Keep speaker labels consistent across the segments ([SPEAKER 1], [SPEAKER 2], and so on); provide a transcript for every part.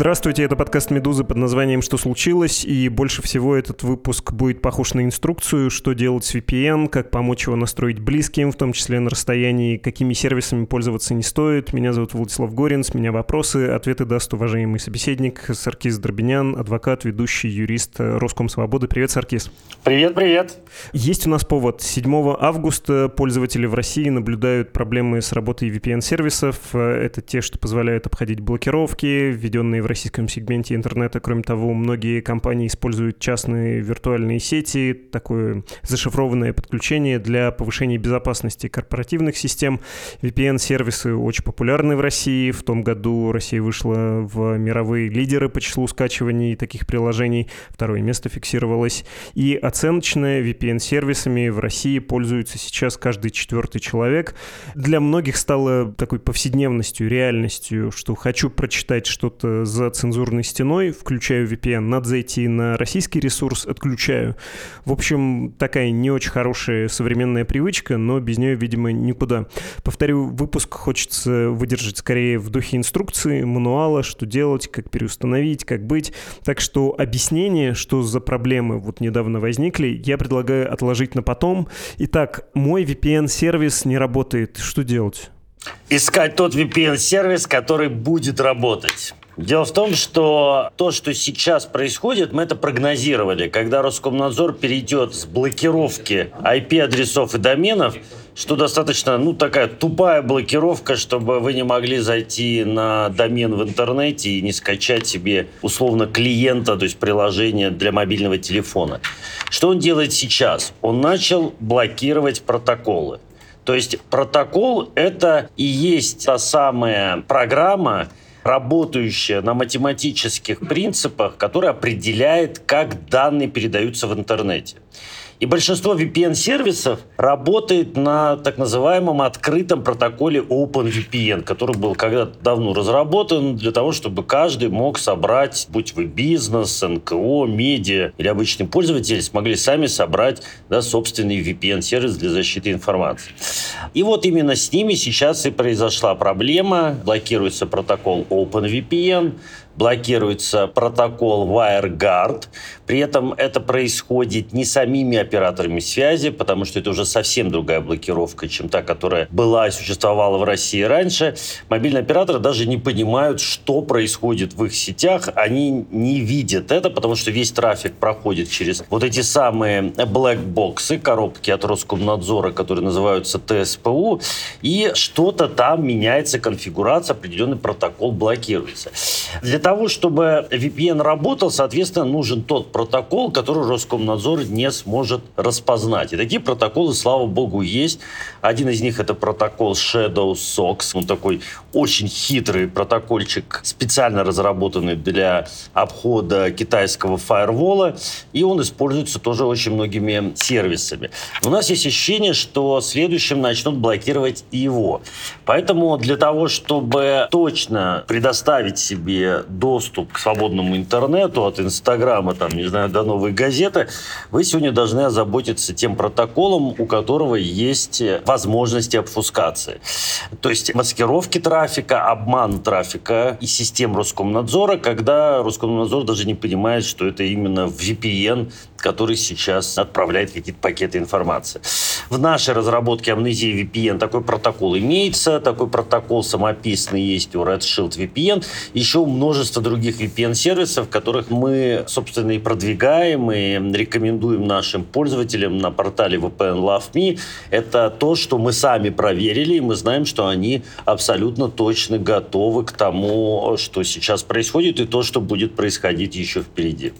[SPEAKER 1] Здравствуйте, это подкаст «Медузы» под названием «Что случилось?» И больше всего этот выпуск будет похож на инструкцию, что делать с VPN, как помочь его настроить близким, в том числе на расстоянии, какими сервисами пользоваться не стоит. Меня зовут Владислав Горин, с меня вопросы, ответы даст уважаемый собеседник Саркис Дробинян, адвокат, ведущий юрист Роскомсвободы. Привет, Саркис.
[SPEAKER 2] Привет, привет.
[SPEAKER 1] Есть у нас повод. 7 августа пользователи в России наблюдают проблемы с работой VPN-сервисов. Это те, что позволяют обходить блокировки, введенные в российском сегменте интернета. Кроме того, многие компании используют частные виртуальные сети, такое зашифрованное подключение для повышения безопасности корпоративных систем. VPN-сервисы очень популярны в России. В том году Россия вышла в мировые лидеры по числу скачиваний таких приложений. Второе место фиксировалось. И оценочно VPN-сервисами в России пользуется сейчас каждый четвертый человек. Для многих стало такой повседневностью, реальностью, что хочу прочитать что-то за цензурной стеной, включаю VPN, надо зайти на российский ресурс, отключаю. В общем, такая не очень хорошая современная привычка, но без нее, видимо, никуда. Повторю, выпуск хочется выдержать скорее в духе инструкции, мануала, что делать, как переустановить, как быть. Так что объяснение, что за проблемы вот недавно возникли, я предлагаю отложить на потом. Итак, мой VPN-сервис не работает. Что делать?
[SPEAKER 2] Искать тот VPN-сервис, который будет работать. Дело в том, что то, что сейчас происходит, мы это прогнозировали. Когда Роскомнадзор перейдет с блокировки IP-адресов и доменов, что достаточно, ну, такая тупая блокировка, чтобы вы не могли зайти на домен в интернете и не скачать себе, условно, клиента, то есть приложение для мобильного телефона. Что он делает сейчас? Он начал блокировать протоколы. То есть протокол – это и есть та самая программа, работающая на математических принципах, которая определяет, как данные передаются в интернете. И большинство VPN-сервисов работает на так называемом открытом протоколе OpenVPN, который был когда-то давно разработан для того, чтобы каждый мог собрать, будь вы бизнес, НКО, медиа или обычный пользователь, смогли сами собрать да, собственный VPN-сервис для защиты информации. И вот именно с ними сейчас и произошла проблема. Блокируется протокол OpenVPN, блокируется протокол WireGuard. При этом это происходит не самими операторами связи, потому что это уже совсем другая блокировка, чем та, которая была и существовала в России раньше. Мобильные операторы даже не понимают, что происходит в их сетях. Они не видят это, потому что весь трафик проходит через вот эти самые блэкбоксы, коробки от Роскомнадзора, которые называются ТСПУ, и что-то там меняется, конфигурация, определенный протокол блокируется. Для того, чтобы VPN работал, соответственно, нужен тот протокол, который Роскомнадзор не сможет распознать. И такие протоколы, слава богу, есть. Один из них это протокол Shadow SOX. Он такой очень хитрый протокольчик, специально разработанный для обхода китайского фаервола. И он используется тоже очень многими сервисами. У нас есть ощущение, что следующим начнут блокировать его. Поэтому для того, чтобы точно предоставить себе доступ к свободному интернету от Инстаграма, там, не знаю, до новой газеты, вы сегодня должны озаботиться тем протоколом, у которого есть возможности обфускации. То есть маскировки трафика, обман трафика и систем Роскомнадзора, когда Роскомнадзор даже не понимает, что это именно VPN, который сейчас отправляет какие-то пакеты информации. В нашей разработке амнезии VPN такой протокол имеется, такой протокол самописный есть у Redshield VPN, еще множество других VPN-сервисов, которых мы, собственно, и продвигаем, и рекомендуем нашим пользователям на портале VPN Love Me. Это то, что мы сами проверили, и мы знаем, что они абсолютно точно готовы к тому, что сейчас происходит, и то, что будет происходить еще впереди.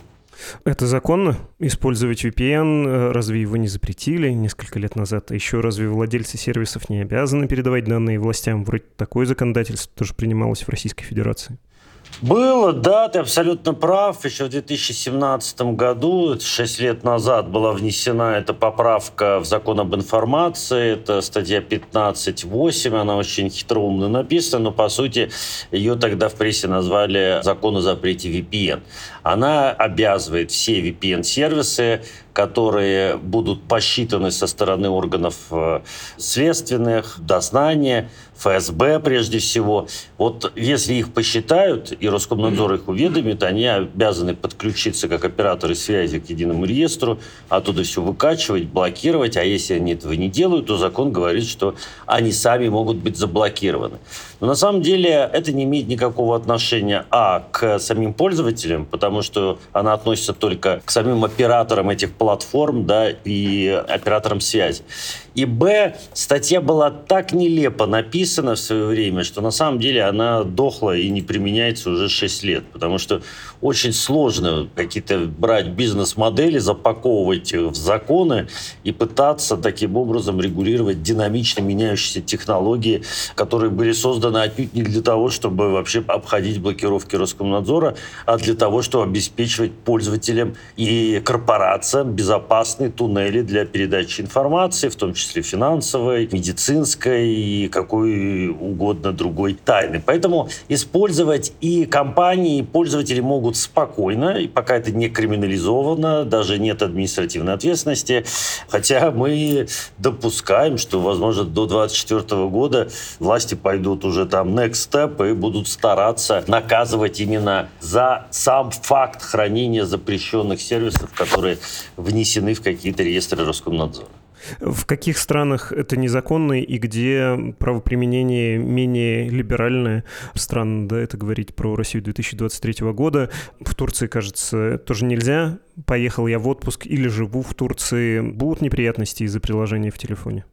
[SPEAKER 1] Это законно использовать VPN? Разве его не запретили несколько лет назад? Еще разве владельцы сервисов не обязаны передавать данные властям? Вроде такое законодательство тоже принималось в Российской Федерации.
[SPEAKER 2] Было, да, ты абсолютно прав. Еще в 2017 году, 6 лет назад, была внесена эта поправка в закон об информации. Это статья 15.8, она очень хитроумно написана, но, по сути, ее тогда в прессе назвали закон о запрете VPN. Она обязывает все VPN-сервисы которые будут посчитаны со стороны органов э, следственных, дознания, ФСБ прежде всего. Вот если их посчитают и Роскомнадзор их уведомит, они обязаны подключиться как операторы связи к единому реестру, оттуда все выкачивать, блокировать. А если они этого не делают, то закон говорит, что они сами могут быть заблокированы. Но на самом деле это не имеет никакого отношения, а, к самим пользователям, потому что она относится только к самим операторам этих платформ да, и операторам связи. И Б, статья была так нелепо написана в свое время, что на самом деле она дохла и не применяется уже 6 лет. Потому что очень сложно какие-то брать бизнес-модели, запаковывать их в законы и пытаться таким образом регулировать динамично меняющиеся технологии, которые были созданы отнюдь не для того, чтобы вообще обходить блокировки Роскомнадзора, а для того, чтобы обеспечивать пользователям и корпорациям безопасные туннели для передачи информации, в том числе финансовой, медицинской и какой угодно другой тайны. Поэтому использовать и компании, и пользователи могут спокойно, и пока это не криминализовано, даже нет административной ответственности, хотя мы допускаем, что, возможно, до 2024 года власти пойдут уже там next step и будут стараться наказывать именно за сам факт хранения запрещенных сервисов, которые внесены в какие-то реестры Роскомнадзора.
[SPEAKER 1] В каких странах это незаконно и где правоприменение менее либеральное? Странно, да, это говорить про Россию 2023 года. В Турции, кажется, тоже нельзя. Поехал я в отпуск или живу в Турции. Будут неприятности из-за приложения в телефоне?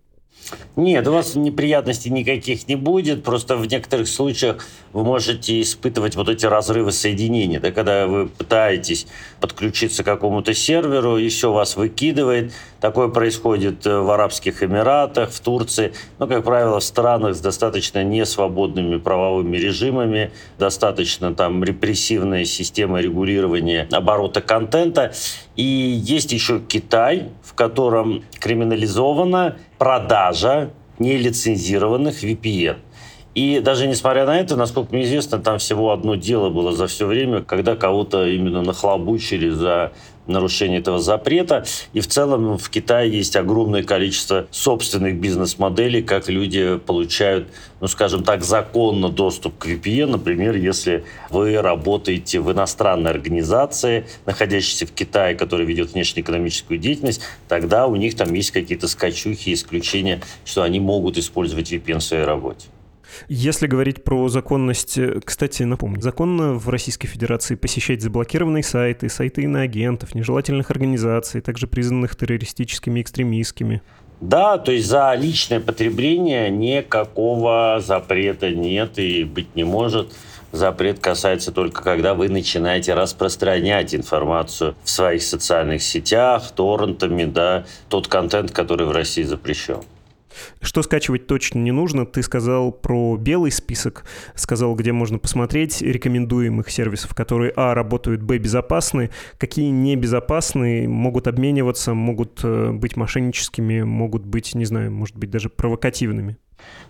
[SPEAKER 2] Нет, у вас неприятностей никаких не будет. Просто в некоторых случаях вы можете испытывать вот эти разрывы соединения. Да, когда вы пытаетесь подключиться к какому-то серверу, и все вас выкидывает. Такое происходит э, в Арабских Эмиратах, в Турции. Но, как правило, в странах с достаточно несвободными правовыми режимами, достаточно там репрессивная система регулирования оборота контента. И есть еще Китай, в котором криминализована продажа нелицензированных VPN. И даже несмотря на это, насколько мне известно, там всего одно дело было за все время, когда кого-то именно нахлобучили за нарушение этого запрета. И в целом в Китае есть огромное количество собственных бизнес-моделей, как люди получают, ну скажем так, законно доступ к VPN. Например, если вы работаете в иностранной организации, находящейся в Китае, которая ведет внешнеэкономическую деятельность, тогда у них там есть какие-то скачухи, исключения, что они могут использовать VPN в своей работе.
[SPEAKER 1] Если говорить про законность, э, кстати, напомню, законно в Российской Федерации посещать заблокированные сайты, сайты иноагентов, нежелательных организаций, также признанных террористическими и экстремистскими.
[SPEAKER 2] Да, то есть за личное потребление никакого запрета нет и быть не может. Запрет касается только, когда вы начинаете распространять информацию в своих социальных сетях, торрентами, да, тот контент, который в России запрещен.
[SPEAKER 1] Что скачивать точно не нужно? Ты сказал про белый список, сказал, где можно посмотреть рекомендуемых сервисов, которые, а, работают, б, безопасны, какие небезопасны, могут обмениваться, могут э, быть мошенническими, могут быть, не знаю, может быть, даже провокативными.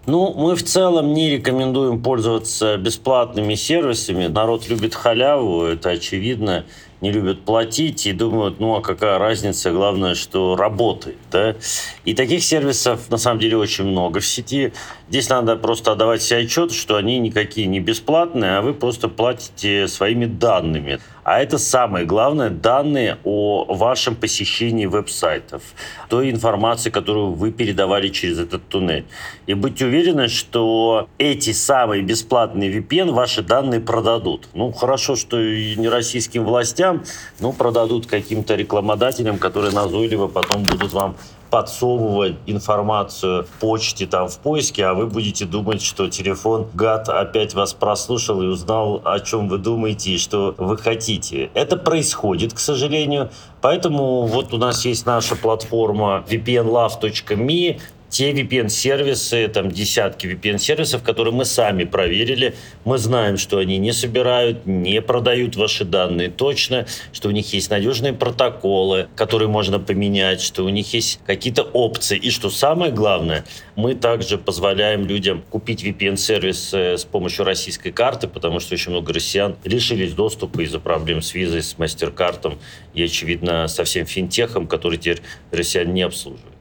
[SPEAKER 2] Ну, мы в целом не рекомендуем пользоваться бесплатными сервисами. Народ любит халяву, это очевидно не любят платить и думают, ну а какая разница, главное, что работает. Да? И таких сервисов на самом деле очень много в сети. Здесь надо просто отдавать себе отчет, что они никакие не бесплатные, а вы просто платите своими данными. А это самое главное, данные о вашем посещении веб-сайтов, той информации, которую вы передавали через этот туннель. И будьте уверены, что эти самые бесплатные VPN ваши данные продадут. Ну, хорошо, что и не российским властям, но продадут каким-то рекламодателям, которые назойливо потом будут вам подсовывать информацию в почте, там, в поиске, а вы будете думать, что телефон гад опять вас прослушал и узнал, о чем вы думаете и что вы хотите. Это происходит, к сожалению. Поэтому вот у нас есть наша платформа vpnlove.me, те VPN-сервисы, там десятки VPN-сервисов, которые мы сами проверили. Мы знаем, что они не собирают, не продают ваши данные точно, что у них есть надежные протоколы, которые можно поменять, что у них есть какие-то опции. И что самое главное, мы также позволяем людям купить VPN-сервис с помощью российской карты, потому что очень много россиян лишились доступа из-за проблем с визой, с мастер-картом и, очевидно, со всем финтехом, который теперь россиян не обслуживает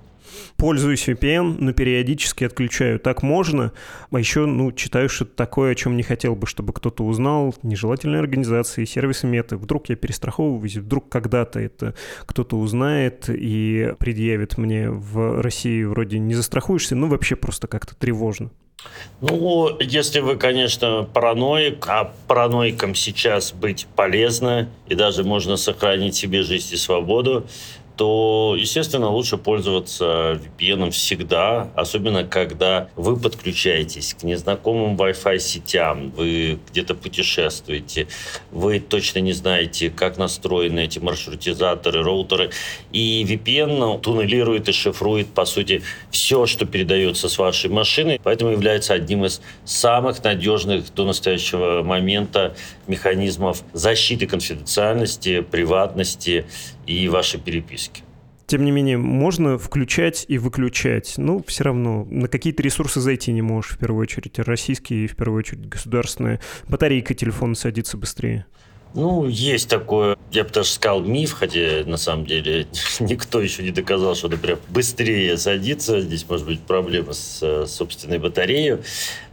[SPEAKER 1] пользуюсь VPN, но периодически отключаю. Так можно. А еще, ну, читаю что-то такое, о чем не хотел бы, чтобы кто-то узнал. Нежелательные организации, сервисы мета. Вдруг я перестраховываюсь, вдруг когда-то это кто-то узнает и предъявит мне в России вроде не застрахуешься, ну, вообще просто как-то тревожно.
[SPEAKER 2] Ну, если вы, конечно, параноик, а параноикам сейчас быть полезно, и даже можно сохранить себе жизнь и свободу, то, естественно, лучше пользоваться VPN всегда, особенно когда вы подключаетесь к незнакомым Wi-Fi сетям, вы где-то путешествуете, вы точно не знаете, как настроены эти маршрутизаторы, роутеры, и VPN туннелирует и шифрует, по сути, все, что передается с вашей машины, поэтому является одним из самых надежных до настоящего момента механизмов защиты конфиденциальности, приватности и вашей переписки.
[SPEAKER 1] Тем не менее, можно включать и выключать. Ну, все равно на какие-то ресурсы зайти не можешь, в первую очередь. Российские, в первую очередь, государственные. Батарейка телефона садится быстрее.
[SPEAKER 2] Ну, есть такое, я бы даже сказал, миф, хотя на самом деле никто еще не доказал, что, например, быстрее садится. Здесь может быть проблема с собственной батареей.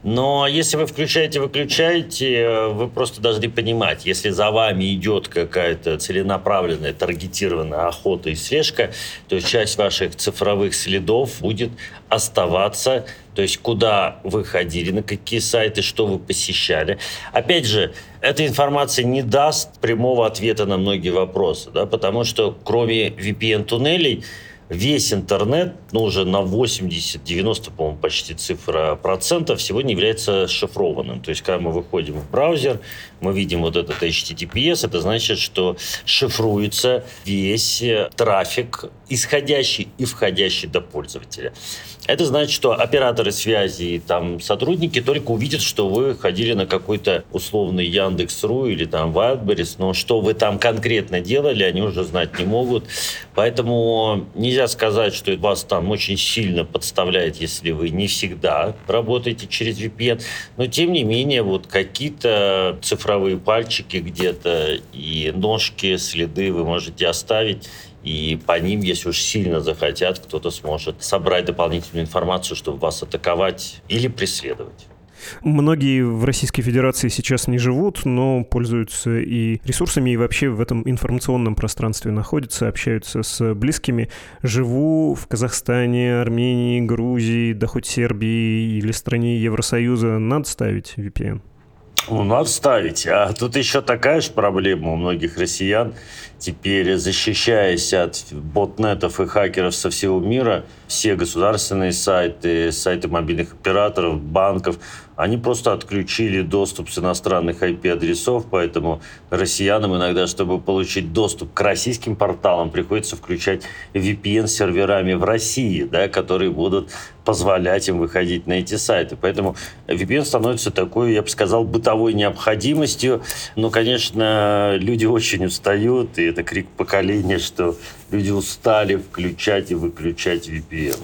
[SPEAKER 2] Но если вы включаете, выключаете, вы просто должны понимать, если за вами идет какая-то целенаправленная, таргетированная охота и слежка, то часть ваших цифровых следов будет оставаться, то есть куда вы ходили, на какие сайты, что вы посещали. Опять же, эта информация не даст прямого ответа на многие вопросы, да, потому что кроме VPN-туннелей, весь интернет, ну, уже на 80-90, по-моему, почти цифра процентов, сегодня является шифрованным. То есть, когда мы выходим в браузер, мы видим вот этот HTTPS, это значит, что шифруется весь э, трафик, исходящий и входящий до пользователя. Это значит, что операторы связи и там сотрудники только увидят, что вы ходили на какой-то условный Яндекс.ру или там Wildberries, но что вы там конкретно делали, они уже знать не могут. Поэтому нельзя сказать, что вас там очень сильно подставляет, если вы не всегда работаете через VPN. Но тем не менее, вот какие-то цифровые пальчики где-то и ножки, следы вы можете оставить и по ним, если уж сильно захотят, кто-то сможет собрать дополнительную информацию, чтобы вас атаковать или преследовать.
[SPEAKER 1] Многие в Российской Федерации сейчас не живут, но пользуются и ресурсами, и вообще в этом информационном пространстве находятся, общаются с близкими. Живу в Казахстане, Армении, Грузии, да хоть Сербии или стране Евросоюза. Надо ставить VPN?
[SPEAKER 2] Ну, надо ставить. А тут еще такая же проблема у многих россиян – Теперь, защищаясь от ботнетов и хакеров со всего мира, все государственные сайты, сайты мобильных операторов, банков, они просто отключили доступ с иностранных IP-адресов, поэтому россиянам иногда, чтобы получить доступ к российским порталам, приходится включать VPN-серверами в России, да, которые будут позволять им выходить на эти сайты. Поэтому VPN становится такой, я бы сказал, бытовой необходимостью. Но, конечно, люди очень устают, и это крик поколения, что люди устали включать и выключать VPN.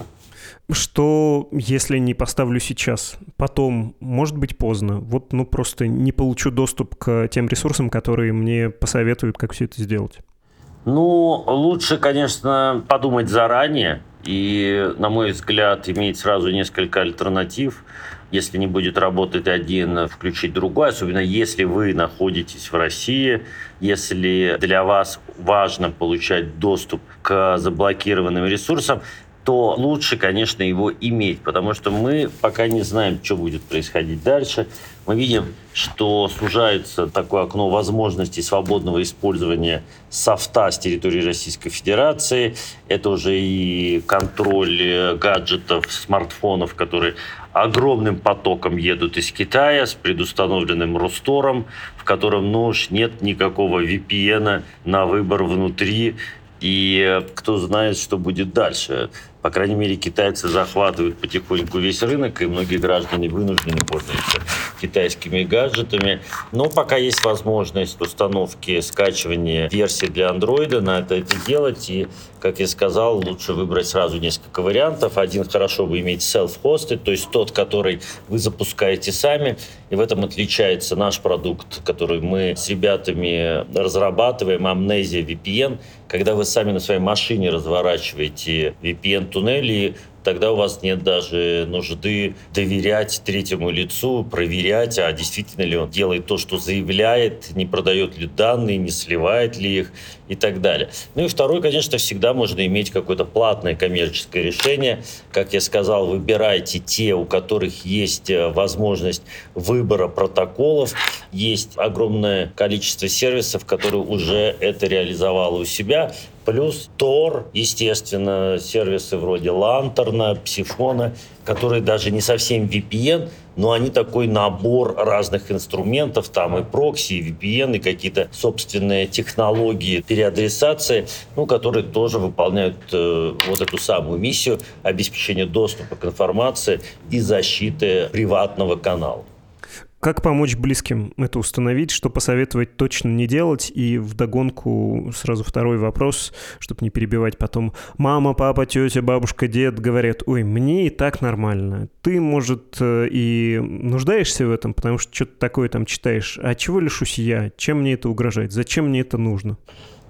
[SPEAKER 1] Что, если не поставлю сейчас? Потом, может быть, поздно. Вот, ну, просто не получу доступ к тем ресурсам, которые мне посоветуют, как все это сделать.
[SPEAKER 2] Ну, лучше, конечно, подумать заранее и, на мой взгляд, иметь сразу несколько альтернатив. Если не будет работать один, включить другой, особенно если вы находитесь в России, если для вас важно получать доступ к заблокированным ресурсам, то лучше, конечно, его иметь, потому что мы пока не знаем, что будет происходить дальше. Мы видим, что сужается такое окно возможностей свободного использования софта с территории Российской Федерации. Это уже и контроль э, гаджетов, смартфонов, которые огромным потоком едут из Китая с предустановленным Ростором, в котором ну уж нет никакого VPN на выбор внутри и кто знает, что будет дальше. По крайней мере, китайцы захватывают потихоньку весь рынок, и многие граждане вынуждены пользоваться китайскими гаджетами. Но пока есть возможность установки, скачивания версий для андроида, надо это делать. И, как я сказал, лучше выбрать сразу несколько вариантов. Один хорошо бы иметь self-hosted, то есть тот, который вы запускаете сами. И в этом отличается наш продукт, который мы с ребятами разрабатываем, Amnesia VPN, когда вы сами на своей машине разворачиваете VPN-туннели, тогда у вас нет даже нужды доверять третьему лицу, проверять, а действительно ли он делает то, что заявляет, не продает ли данные, не сливает ли их и так далее. Ну и второй, конечно, всегда можно иметь какое-то платное коммерческое решение. Как я сказал, выбирайте те, у которых есть э, возможность выбора протоколов. Есть огромное количество сервисов, которые уже это реализовало у себя. Плюс Tor, естественно, сервисы вроде Лантерна, Псифона, которые даже не совсем VPN, но они такой набор разных инструментов, там и прокси, и VPN, и какие-то собственные технологии переадресации, ну, которые тоже выполняют э, вот эту самую миссию обеспечения доступа к информации и защиты приватного канала.
[SPEAKER 1] Как помочь близким это установить, что посоветовать точно не делать? И вдогонку сразу второй вопрос, чтобы не перебивать потом. Мама, папа, тетя, бабушка, дед говорят, ой, мне и так нормально. Ты, может, э, и нуждаешься в этом, потому что что-то такое там читаешь. А чего лишусь я? Чем мне это угрожает? Зачем мне это нужно?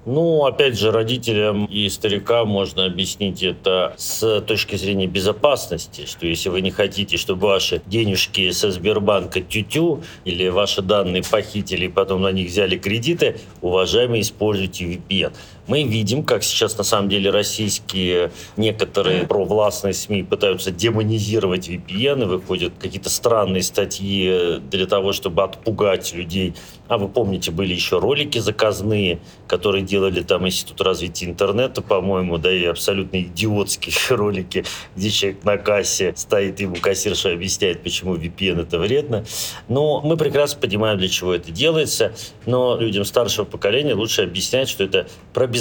[SPEAKER 2] Ну, опять же, родителям и старикам можно объяснить это с точки зрения безопасности, что если вы не хотите, чтобы ваши денежки со Сбербанка тютю или ваши данные похитили и потом на них взяли кредиты, уважаемые, используйте VPN. Мы видим, как сейчас на самом деле российские некоторые провластные СМИ пытаются демонизировать VPN, и выходят какие-то странные статьи для того, чтобы отпугать людей. А вы помните, были еще ролики заказные, которые делали там Институт развития интернета, по-моему, да, и абсолютно идиотские ролики, где человек на кассе стоит, ему кассирша объясняет, почему VPN это вредно. Но мы прекрасно понимаем, для чего это делается, но людям старшего поколения лучше объяснять, что это про безопасность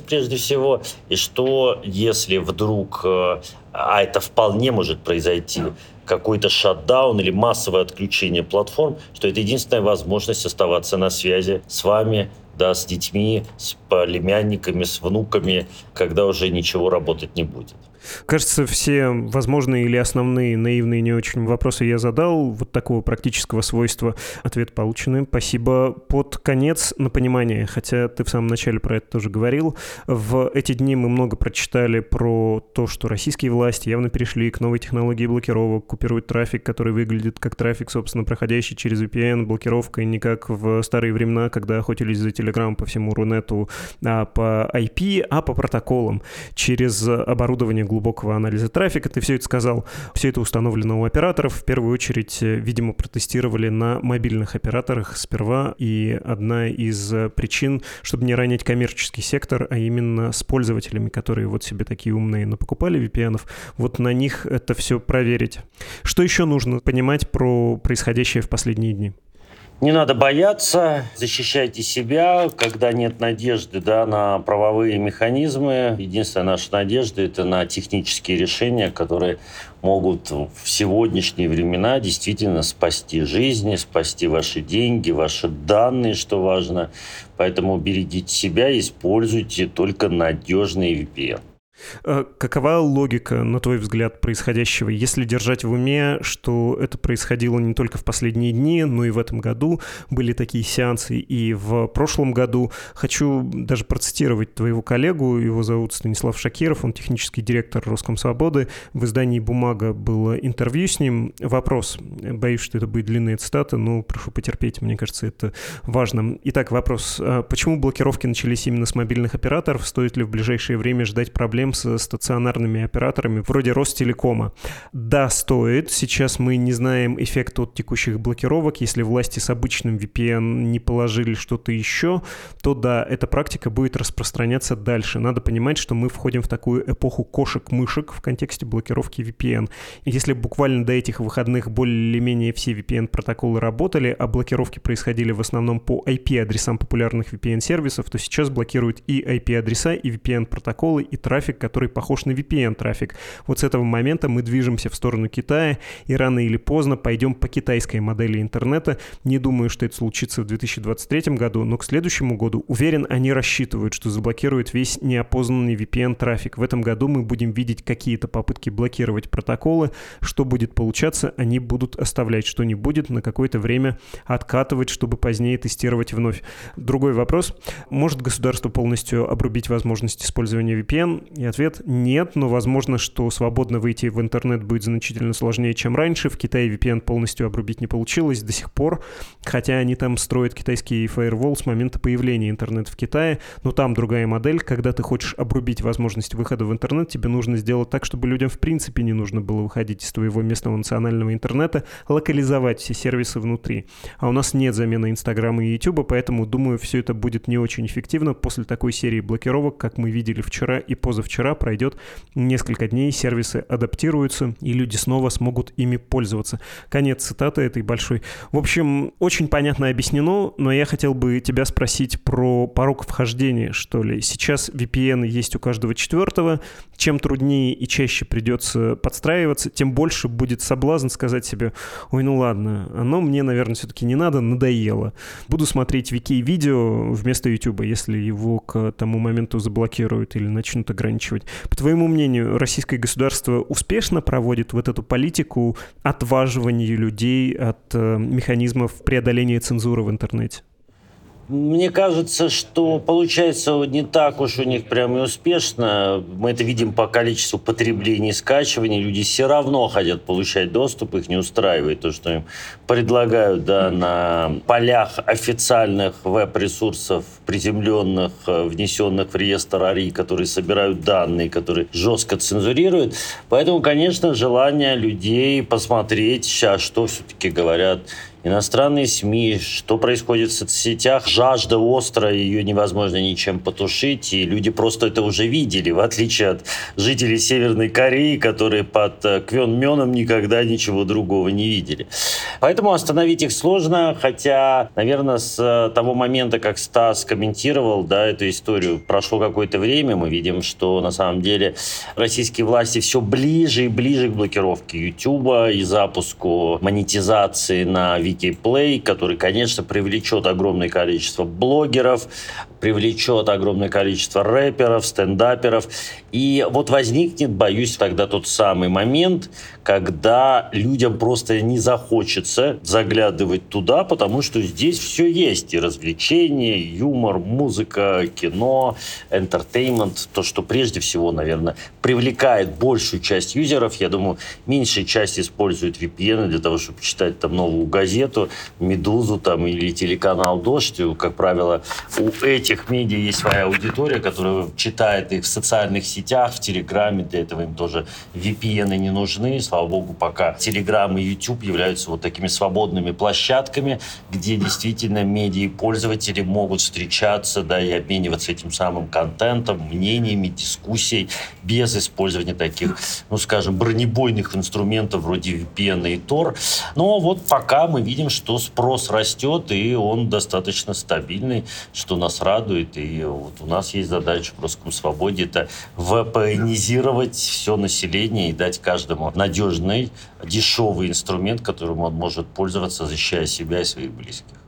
[SPEAKER 2] прежде всего, и что если вдруг, э, а это вполне может произойти, какой-то шатдаун или массовое отключение платформ, что это единственная возможность оставаться на связи с вами, да, с детьми, с племянниками, с внуками, когда уже ничего работать не будет.
[SPEAKER 1] Кажется, все возможные или основные наивные не очень вопросы я задал. Вот такого практического свойства ответ получены. Спасибо. Под конец на понимание, хотя ты в самом начале про это тоже говорил. В эти дни мы много прочитали про то, что российские власти явно перешли к новой технологии блокировок, купируют трафик, который выглядит как трафик, собственно, проходящий через VPN, блокировка, не как в старые времена, когда охотились за Telegram по всему Рунету а по IP, а по протоколам через оборудование глубокого анализа трафика. Ты все это сказал. Все это установлено у операторов. В первую очередь, э, видимо, протестировали на мобильных операторах сперва. И одна из э, причин, чтобы не ранить коммерческий сектор, а именно с пользователями, которые вот себе такие умные напокупали VPN, вот на них это все проверить. Что еще нужно понимать про происходящее в последние дни?
[SPEAKER 2] Не надо бояться, защищайте себя, когда нет надежды да, на правовые механизмы. Единственная наша надежда – это на технические решения, которые могут в сегодняшние времена действительно спасти жизни, спасти ваши деньги, ваши данные, что важно. Поэтому берегите себя, используйте только надежный VPN.
[SPEAKER 1] Э, какова логика, на твой взгляд, происходящего, если держать в уме, что это происходило не только в последние дни, но и в этом году были такие сеансы, и в прошлом году. Хочу даже процитировать твоего коллегу, его зовут Станислав Шакиров, он технический директор Роскомсвободы. В издании «Бумага» было интервью с ним. Вопрос, боюсь, что это будет длинная цитата, но прошу потерпеть, мне кажется, это важно. Итак, вопрос. А почему блокировки начались именно с мобильных операторов? Стоит ли в ближайшее время ждать проблем с стационарными операторами вроде Ростелекома. Да, стоит. Сейчас мы не знаем эффект от текущих блокировок. Если власти с обычным VPN не положили что-то еще, то да, эта практика будет распространяться дальше. Надо понимать, что мы входим в такую эпоху кошек-мышек в контексте блокировки VPN. Если буквально до этих выходных более-менее все VPN-протоколы работали, а блокировки происходили в основном по IP-адресам популярных VPN-сервисов, то сейчас блокируют и IP-адреса, и VPN-протоколы, и трафик, который похож на VPN-трафик. Вот с этого момента мы движемся в сторону Китая, и рано или поздно пойдем по китайской модели интернета. Не думаю, что это случится в 2023 году, но к следующему году, уверен, они рассчитывают, что заблокируют весь неопознанный VPN-трафик. В этом году мы будем видеть какие-то попытки блокировать протоколы. Что будет получаться, они будут оставлять, что не будет, на какое-то время откатывать, чтобы позднее тестировать вновь. Другой вопрос. Может государство полностью обрубить возможность использования VPN? И ответ – нет, но возможно, что свободно выйти в интернет будет значительно сложнее, чем раньше. В Китае VPN полностью обрубить не получилось до сих пор, хотя они там строят китайский фаервол с момента появления интернета в Китае, но там другая модель. Когда ты хочешь обрубить возможность выхода в интернет, тебе нужно сделать так, чтобы людям в принципе не нужно было выходить из твоего местного национального интернета, локализовать все сервисы внутри. А у нас нет замены Инстаграма и Ютуба, поэтому, думаю, все это будет не очень эффективно. После такой серии блокировок, как мы видели вчера и позавчера, пройдет несколько дней, сервисы адаптируются, и люди снова смогут ими пользоваться. Конец цитаты этой большой. В общем, очень понятно объяснено, но я хотел бы тебя спросить про порог вхождения, что ли. Сейчас VPN есть у каждого четвертого. Чем труднее и чаще придется подстраиваться, тем больше будет соблазн сказать себе, ой, ну ладно, оно мне, наверное, все-таки не надо, надоело. Буду смотреть вики-видео вместо YouTube, если его к тому моменту заблокируют или начнут ограничивать. По твоему мнению, российское государство успешно проводит вот эту политику отваживания людей от э, механизмов преодоления цензуры в интернете?
[SPEAKER 2] Мне кажется, что получается не так уж у них прям и успешно. Мы это видим по количеству потреблений скачиваний. Люди все равно хотят получать доступ, их не устраивает то, что им предлагают да, на полях официальных веб-ресурсов, приземленных, э, внесенных в реестр АРИ, которые собирают данные, которые жестко цензурируют. Поэтому, конечно, желание людей посмотреть сейчас, что все-таки говорят иностранные СМИ, что происходит в соцсетях. Жажда острая, ее невозможно ничем потушить, и люди просто это уже видели, в отличие от жителей Северной Кореи, которые под э, Квен никогда ничего другого не видели. Поэтому остановить их сложно, хотя, наверное, с э, того момента, как Стас комментировал да, эту историю, прошло какое-то время, мы видим, что на самом деле российские власти все ближе и ближе к блокировке YouTube и запуску монетизации на Wikiplay, который, конечно, привлечет огромное количество блогеров, привлечет огромное количество рэперов, стендаперов. И вот возникнет, боюсь, тогда тот самый момент, когда людям просто не захочется заглядывать туда, потому что здесь все есть. И развлечения, и юмор, музыка, кино, entertainment. То, что прежде всего, наверное, привлекает большую часть юзеров. Я думаю, меньшая часть использует VPN для того, чтобы читать там новую газету, «Медузу» там, или телеканал «Дождь». Как правило, у этих этих медиа есть своя аудитория, которая читает их в социальных сетях, в Телеграме, для этого им тоже VPN не нужны. Слава богу, пока Телеграм и YouTube являются вот такими свободными площадками, где действительно медиа и пользователи могут встречаться, да, и обмениваться этим самым контентом, мнениями, дискуссией, без использования таких, ну, скажем, бронебойных инструментов вроде VPN и Tor. Но вот пока мы видим, что спрос растет, и он достаточно стабильный, что нас радует радует. И вот у нас есть задача в Русском Свободе это впнизировать все население и дать каждому надежный, дешевый инструмент, которым он может пользоваться, защищая себя и своих близких.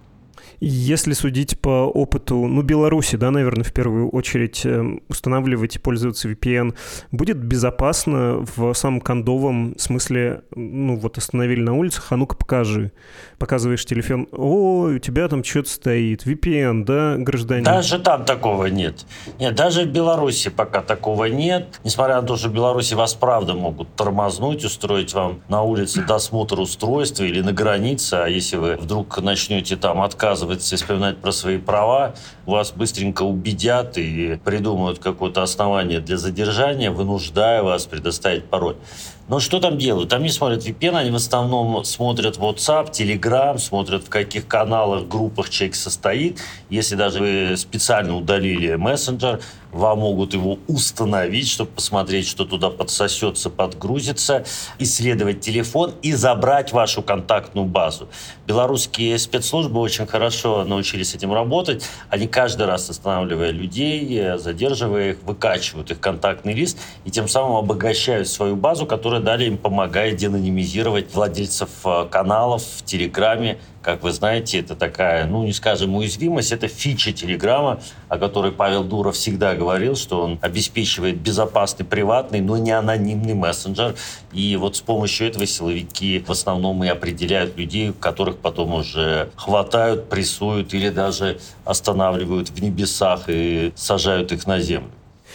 [SPEAKER 1] Если судить по опыту, ну, Беларуси, да, наверное, в первую очередь эм, устанавливать и пользоваться VPN, будет безопасно в самом кондовом смысле, ну, вот остановили на улицах, а ну-ка покажи. Показываешь телефон, о, у тебя там что-то стоит, VPN, да, гражданин?
[SPEAKER 2] Даже там такого нет. Нет, даже в Беларуси пока такого нет. Несмотря на то, что в Беларуси вас правда могут тормознуть, устроить вам на улице досмотр устройства или на границе, а если вы вдруг начнете там отказывать отказывается вспоминать про свои права, вас быстренько убедят и придумают какое-то основание для задержания, вынуждая вас предоставить пароль. Но что там делают? Там не смотрят VPN, они в основном смотрят WhatsApp, Telegram, смотрят в каких каналах, группах человек состоит. Если даже вы специально удалили мессенджер, вам могут его установить, чтобы посмотреть, что туда подсосется, подгрузится, исследовать телефон и забрать вашу контактную базу. Белорусские спецслужбы очень хорошо научились этим работать. Они каждый раз, останавливая людей, задерживая их, выкачивают их контактный лист и тем самым обогащают свою базу, которая далее им помогает деанонимизировать владельцев э, каналов в Телеграме, как вы знаете, это такая, ну, не скажем, уязвимость, это фича Телеграма, о которой Павел Дуров всегда говорил, что он обеспечивает безопасный, приватный, но не анонимный мессенджер. И вот с помощью этого силовики в основном и определяют людей, которых потом уже хватают, прессуют или даже останавливают в небесах и сажают их на землю.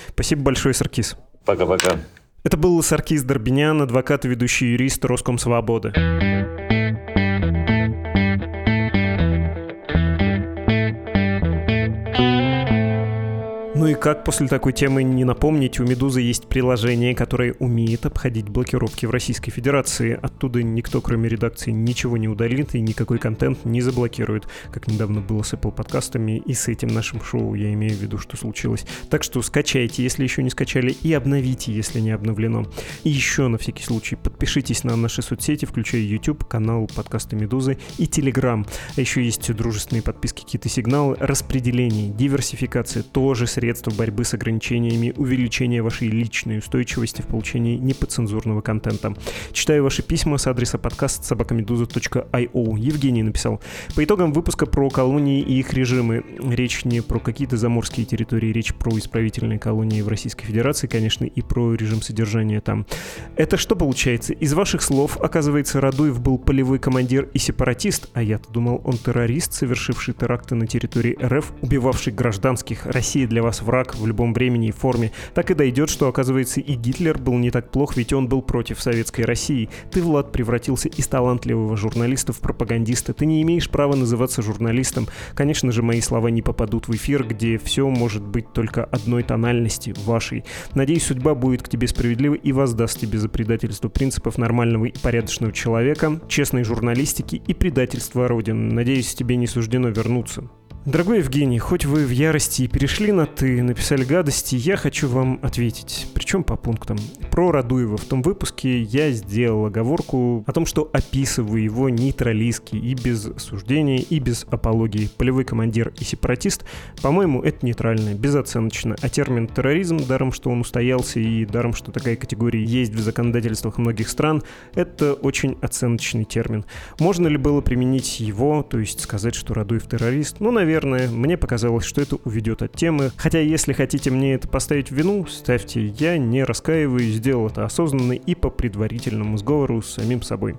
[SPEAKER 1] Спасибо большое, Саркис.
[SPEAKER 2] Пока-пока.
[SPEAKER 1] Это был Саркис Дорбинян, адвокат и ведущий юрист Роскомсвободы. И как после такой темы не напомнить, у «Медузы» есть приложение, которое умеет обходить блокировки в Российской Федерации. Оттуда никто, кроме редакции, ничего не удалит и никакой контент не заблокирует, как недавно было с Apple подкастами и с этим нашим шоу, я имею в виду, что случилось. Так что скачайте, если еще не скачали, и обновите, если не обновлено. И еще, на всякий случай, подпишитесь на наши соцсети, включая YouTube, канал подкаста «Медузы» и Telegram. А еще есть дружественные подписки, какие-то сигналы, распределение, диверсификация, тоже средства средства борьбы с ограничениями, увеличения вашей личной устойчивости в получении неподцензурного контента. Читаю ваши письма с адреса подкаст собакамедуза.io. Евгений написал. По итогам выпуска про колонии и их режимы. Речь не про какие-то заморские территории, речь про исправительные колонии в Российской Федерации, конечно, и про режим содержания там. Это что получается? Из ваших слов, оказывается, Радуев был полевой командир и сепаратист, а я-то думал, он террорист, совершивший теракты на территории РФ, убивавший гражданских. Россия для вас враг в любом времени и форме, так и дойдет, что, оказывается, и Гитлер был не так плох, ведь он был против советской России. Ты, Влад, превратился из талантливого журналиста в пропагандиста. Ты не имеешь права называться журналистом. Конечно же, мои слова не попадут в эфир, где все может быть только одной тональности, вашей. Надеюсь, судьба будет к тебе справедлива и воздаст тебе за предательство принципов нормального и порядочного человека, честной журналистики и предательство Родины. Надеюсь, тебе не суждено вернуться. Дорогой Евгений, хоть вы в ярости и перешли на «ты», написали гадости, я хочу вам ответить. Причем по пунктам. Про Радуева в том выпуске я сделал оговорку о том, что описываю его нейтралистски и без осуждения, и без апологии. Полевой командир и сепаратист, по-моему, это нейтрально, безоценочно. А термин «терроризм», даром, что он устоялся и даром, что такая категория есть в законодательствах многих стран, это очень оценочный термин. Можно ли было применить его, то есть сказать, что Радуев террорист? Ну, наверное, наверное, мне показалось, что это уведет от темы. Хотя, если хотите мне это поставить в вину, ставьте. Я не раскаиваюсь, сделал это осознанно и по предварительному сговору с самим собой.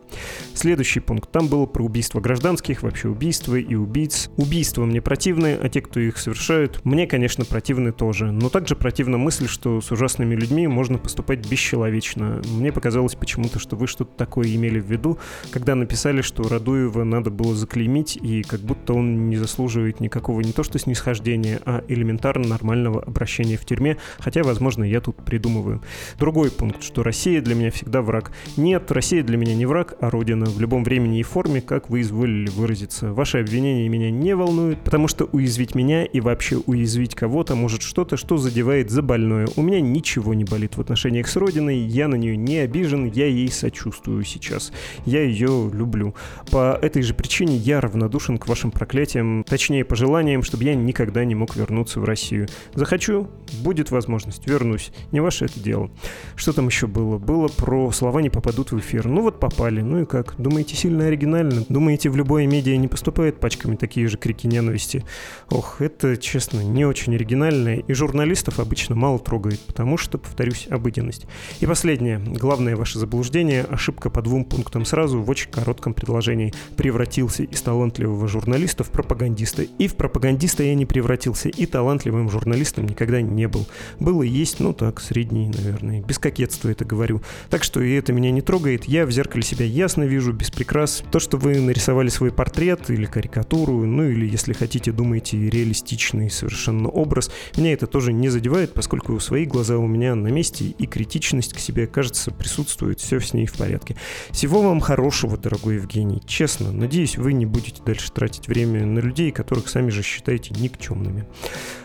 [SPEAKER 1] Следующий пункт. Там было про убийство гражданских, вообще убийства и убийц. Убийства мне противны, а те, кто их совершают, мне, конечно, противны тоже. Но также противна мысль, что с ужасными людьми можно поступать бесчеловечно. Мне показалось почему-то, что вы что-то такое имели в виду, когда написали, что Радуева надо было заклеймить, и как будто он не заслуживает никакого не то что снисхождения, а элементарно нормального обращения в тюрьме, хотя, возможно, я тут придумываю. Другой пункт, что Россия для меня всегда враг. Нет, Россия для меня не враг, а родина в любом времени и форме, как вы изволили выразиться. Ваши обвинения меня не волнуют, потому что уязвить меня и вообще уязвить кого-то может что-то, что задевает за больное. У меня ничего не болит в отношениях с родиной, я на нее не обижен, я ей сочувствую сейчас. Я ее люблю. По этой же причине я равнодушен к вашим проклятиям, точнее, пожеланием, чтобы я никогда не мог вернуться в Россию. Захочу, будет возможность, вернусь. Не ваше это дело. Что там еще было? Было про слова не попадут в эфир. Ну вот попали. Ну и как? Думаете, сильно оригинально? Думаете, в любое медиа не поступает пачками такие же крики ненависти? Ох, это, честно, не очень оригинально. И журналистов обычно мало трогает, потому что, повторюсь, обыденность. И последнее. Главное ваше заблуждение. Ошибка по двум пунктам сразу в очень коротком предложении. Превратился из талантливого журналиста в пропагандиста и в пропагандиста я не превратился, и талантливым журналистом никогда не был. Было и есть, ну так, средний, наверное. Без кокетства это говорю. Так что и это меня не трогает. Я в зеркале себя ясно вижу, без прикрас. То, что вы нарисовали свой портрет или карикатуру, ну или, если хотите, думаете, реалистичный совершенно образ, меня это тоже не задевает, поскольку свои глаза у меня на месте, и критичность к себе, кажется, присутствует, все с ней в порядке. Всего вам хорошего, дорогой Евгений. Честно, надеюсь, вы не будете дальше тратить время на людей, которых сами же считаете никчемными.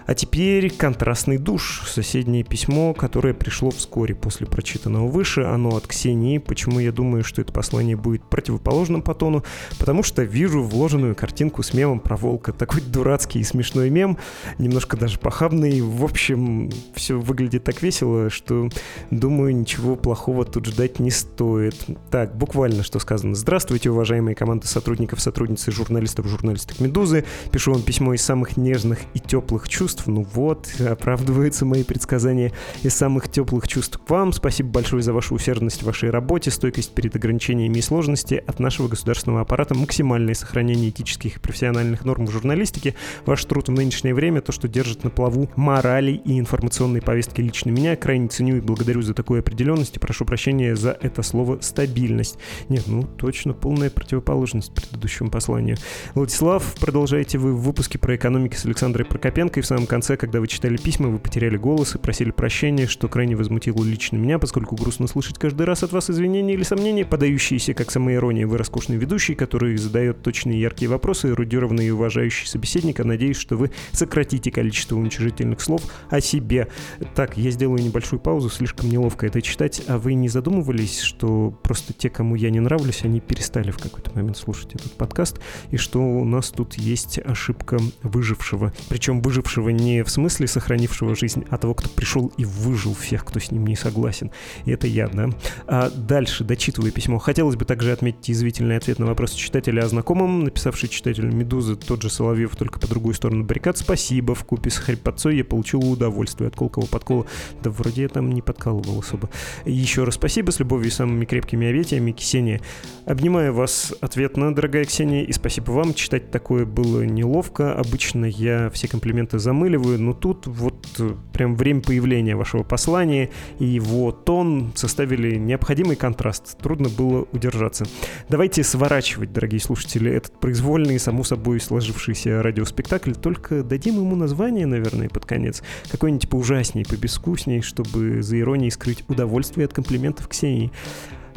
[SPEAKER 1] А теперь контрастный душ. Соседнее письмо, которое пришло вскоре после прочитанного выше. Оно от Ксении. Почему я думаю, что это послание будет противоположным по тону? Потому что вижу вложенную картинку с мемом про волка. Такой дурацкий и смешной мем. Немножко даже похабный. В общем, все выглядит так весело, что думаю, ничего плохого тут ждать не стоит. Так, буквально что сказано. Здравствуйте, уважаемые команды сотрудников, сотрудницы, журналистов, журналисток «Медузы». Пишу вам письмо из самых нежных и теплых чувств. Ну вот, оправдываются мои предсказания из самых теплых чувств к вам. Спасибо большое за вашу усердность в вашей работе, стойкость перед ограничениями и сложности от нашего государственного аппарата, максимальное сохранение этических и профессиональных норм в журналистике. Ваш труд в нынешнее время, то, что держит на плаву морали и информационной повестки лично меня, крайне ценю и благодарю за такую определенность и прошу прощения за это слово «стабильность». Нет, ну точно полная противоположность предыдущему посланию. Владислав, продолжаете вы выпуске про экономики с Александрой Прокопенко и в самом конце, когда вы читали письма, вы потеряли голос и просили прощения, что крайне возмутило лично меня, поскольку грустно слышать каждый раз от вас извинения или сомнения, подающиеся как самоирония. Вы роскошный ведущий, который задает точные яркие вопросы, эрудированный и уважающий собеседник, а надеюсь, что вы сократите количество уничижительных слов о себе. Так, я сделаю небольшую паузу, слишком неловко это читать, а вы не задумывались, что просто те, кому я не нравлюсь, они перестали в какой-то момент слушать этот подкаст, и что у нас тут есть ошибка выжившего. Причем выжившего не в смысле сохранившего жизнь, а того, кто пришел и выжил всех, кто с ним не согласен. И это я, да? А дальше, дочитывая письмо, хотелось бы также отметить язвительный ответ на вопрос читателя о знакомом, написавший читателю «Медузы», тот же Соловьев, только по другую сторону баррикад. Спасибо, в купе с хрипотцой я получил удовольствие от колкого подкола. Да вроде я там не подкалывал особо. Еще раз спасибо, с любовью и самыми крепкими объятиями, Ксения. Обнимаю вас ответно, дорогая Ксения, и спасибо вам. Читать такое было неловко. Обычно я все комплименты замыл замыливаю, но тут вот э, прям время появления вашего послания и его тон составили необходимый контраст. Трудно было удержаться. Давайте сворачивать, дорогие слушатели, этот произвольный, само собой сложившийся радиоспектакль, только дадим ему название, наверное, под конец. Какой-нибудь поужасней, побескусней, чтобы за иронией скрыть удовольствие от комплиментов Ксении.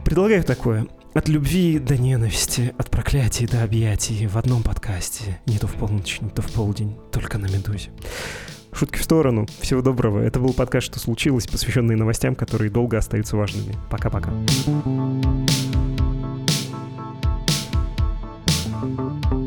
[SPEAKER 1] Предлагаю такое. От любви до ненависти, от проклятий до объятий в одном подкасте. Не то в полночь, не то в полдень, только на «Медузе». Шутки в сторону. Всего доброго. Это был подкаст «Что случилось», посвященный новостям, которые долго остаются важными. Пока-пока. thank you